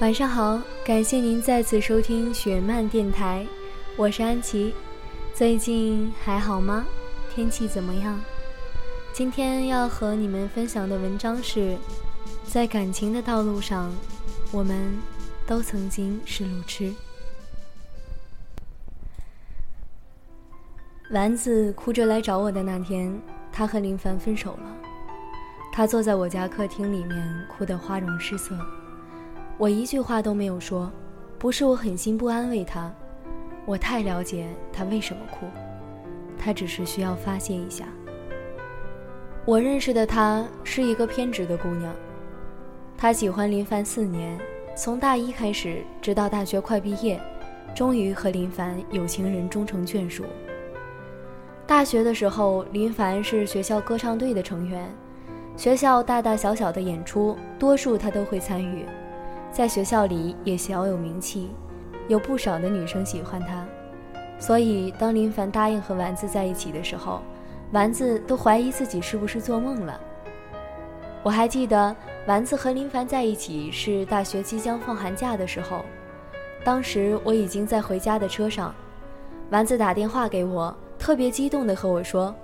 晚上好，感谢您再次收听雪漫电台，我是安琪。最近还好吗？天气怎么样？今天要和你们分享的文章是：在感情的道路上，我们都曾经是路痴。丸子哭着来找我的那天，他和林凡分手了。他坐在我家客厅里面，哭得花容失色。我一句话都没有说，不是我狠心不安慰他，我太了解他为什么哭，他只是需要发泄一下。我认识的她是一个偏执的姑娘，她喜欢林凡四年，从大一开始，直到大学快毕业，终于和林凡有情人终成眷属。大学的时候，林凡是学校歌唱队的成员，学校大大小小的演出，多数他都会参与。在学校里也小有名气，有不少的女生喜欢他，所以当林凡答应和丸子在一起的时候，丸子都怀疑自己是不是做梦了。我还记得丸子和林凡在一起是大学即将放寒假的时候，当时我已经在回家的车上，丸子打电话给我，特别激动地和我说：“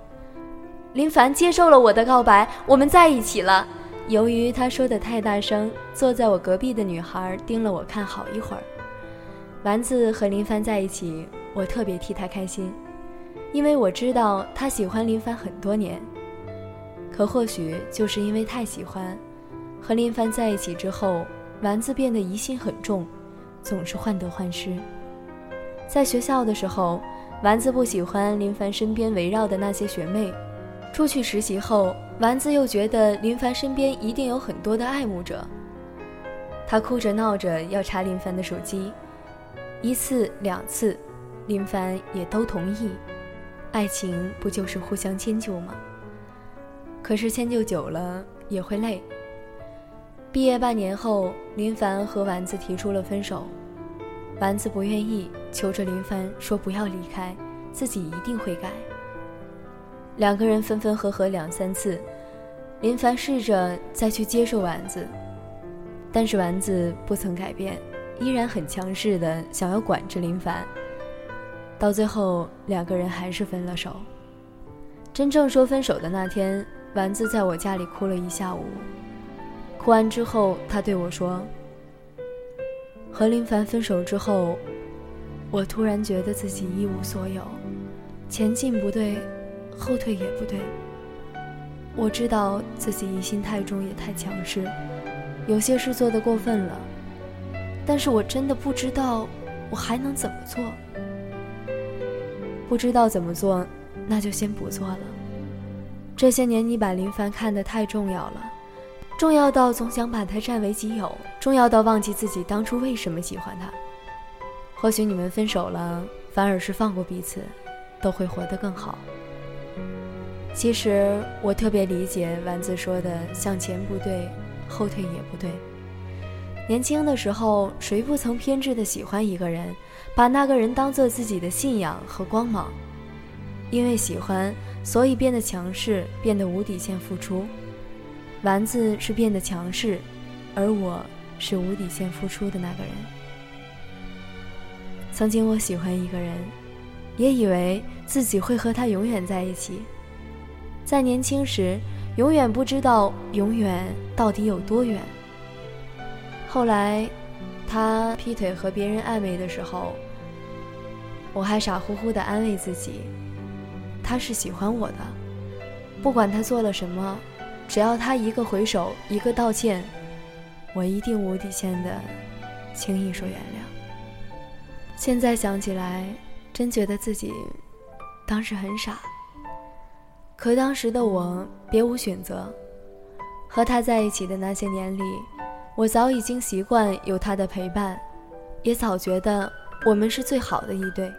林凡接受了我的告白，我们在一起了。”由于他说的太大声，坐在我隔壁的女孩盯了我看好一会儿。丸子和林凡在一起，我特别替他开心，因为我知道他喜欢林凡很多年。可或许就是因为太喜欢，和林凡在一起之后，丸子变得疑心很重，总是患得患失。在学校的时候，丸子不喜欢林凡身边围绕的那些学妹。出去实习后，丸子又觉得林凡身边一定有很多的爱慕者。他哭着闹着要查林凡的手机，一次两次，林凡也都同意。爱情不就是互相迁就吗？可是迁就久了也会累。毕业半年后，林凡和丸子提出了分手，丸子不愿意，求着林凡说不要离开，自己一定会改。两个人分分合合两三次，林凡试着再去接受丸子，但是丸子不曾改变，依然很强势的想要管着林凡。到最后，两个人还是分了手。真正说分手的那天，丸子在我家里哭了一下午。哭完之后，他对我说：“和林凡分手之后，我突然觉得自己一无所有，前进不对。”后退也不对。我知道自己疑心太重，也太强势，有些事做得过分了。但是我真的不知道我还能怎么做。不知道怎么做，那就先不做了。这些年你把林凡看得太重要了，重要到总想把他占为己有，重要到忘记自己当初为什么喜欢他。或许你们分手了，反而是放过彼此，都会活得更好。其实我特别理解丸子说的“向前不对，后退也不对”。年轻的时候，谁不曾偏执的喜欢一个人，把那个人当做自己的信仰和光芒？因为喜欢，所以变得强势，变得无底线付出。丸子是变得强势，而我是无底线付出的那个人。曾经我喜欢一个人，也以为自己会和他永远在一起。在年轻时，永远不知道永远到底有多远。后来，他劈腿和别人暧昧的时候，我还傻乎乎的安慰自己，他是喜欢我的，不管他做了什么，只要他一个回首，一个道歉，我一定无底线的轻易说原谅。现在想起来，真觉得自己当时很傻。可当时的我别无选择，和他在一起的那些年里，我早已经习惯有他的陪伴，也早觉得我们是最好的一对。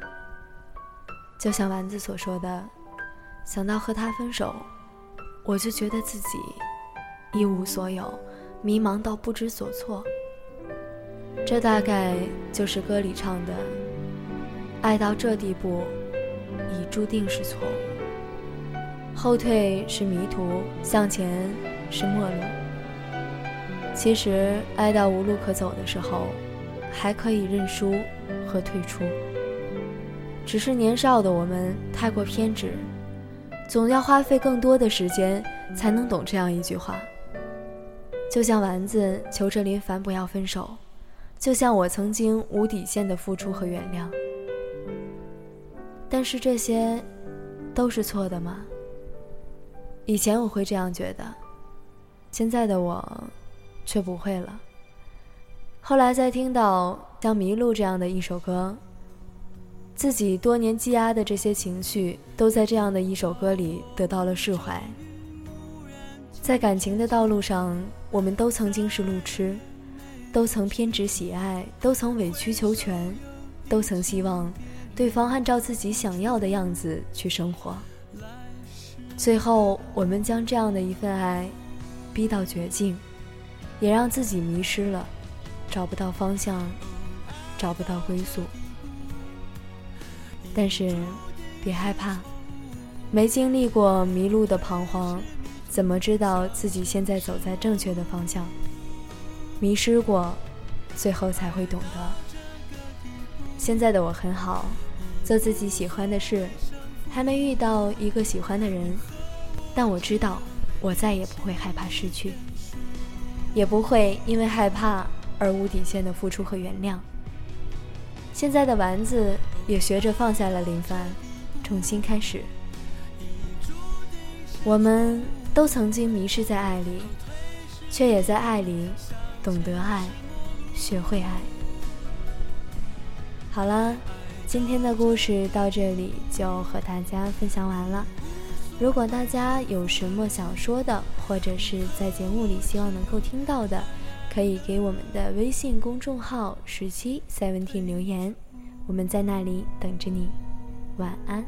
就像丸子所说的，想到和他分手，我就觉得自己一无所有，迷茫到不知所措。这大概就是歌里唱的：“爱到这地步，已注定是错误。”后退是迷途，向前是陌路。其实爱到无路可走的时候，还可以认输和退出。只是年少的我们太过偏执，总要花费更多的时间才能懂这样一句话。就像丸子求着林凡不要分手，就像我曾经无底线的付出和原谅。但是这些，都是错的吗？以前我会这样觉得，现在的我，却不会了。后来在听到像《迷路》这样的一首歌，自己多年积压的这些情绪，都在这样的一首歌里得到了释怀。在感情的道路上，我们都曾经是路痴，都曾偏执喜爱，都曾委曲求全，都曾希望。对方按照自己想要的样子去生活，最后我们将这样的一份爱逼到绝境，也让自己迷失了，找不到方向，找不到归宿。但是，别害怕，没经历过迷路的彷徨，怎么知道自己现在走在正确的方向？迷失过，最后才会懂得。现在的我很好，做自己喜欢的事，还没遇到一个喜欢的人，但我知道，我再也不会害怕失去，也不会因为害怕而无底线的付出和原谅。现在的丸子也学着放下了林凡，重新开始。我们都曾经迷失在爱里，却也在爱里懂得爱，学会爱。好了，今天的故事到这里就和大家分享完了。如果大家有什么想说的，或者是在节目里希望能够听到的，可以给我们的微信公众号“十七 seventeen” 留言，我们在那里等着你。晚安。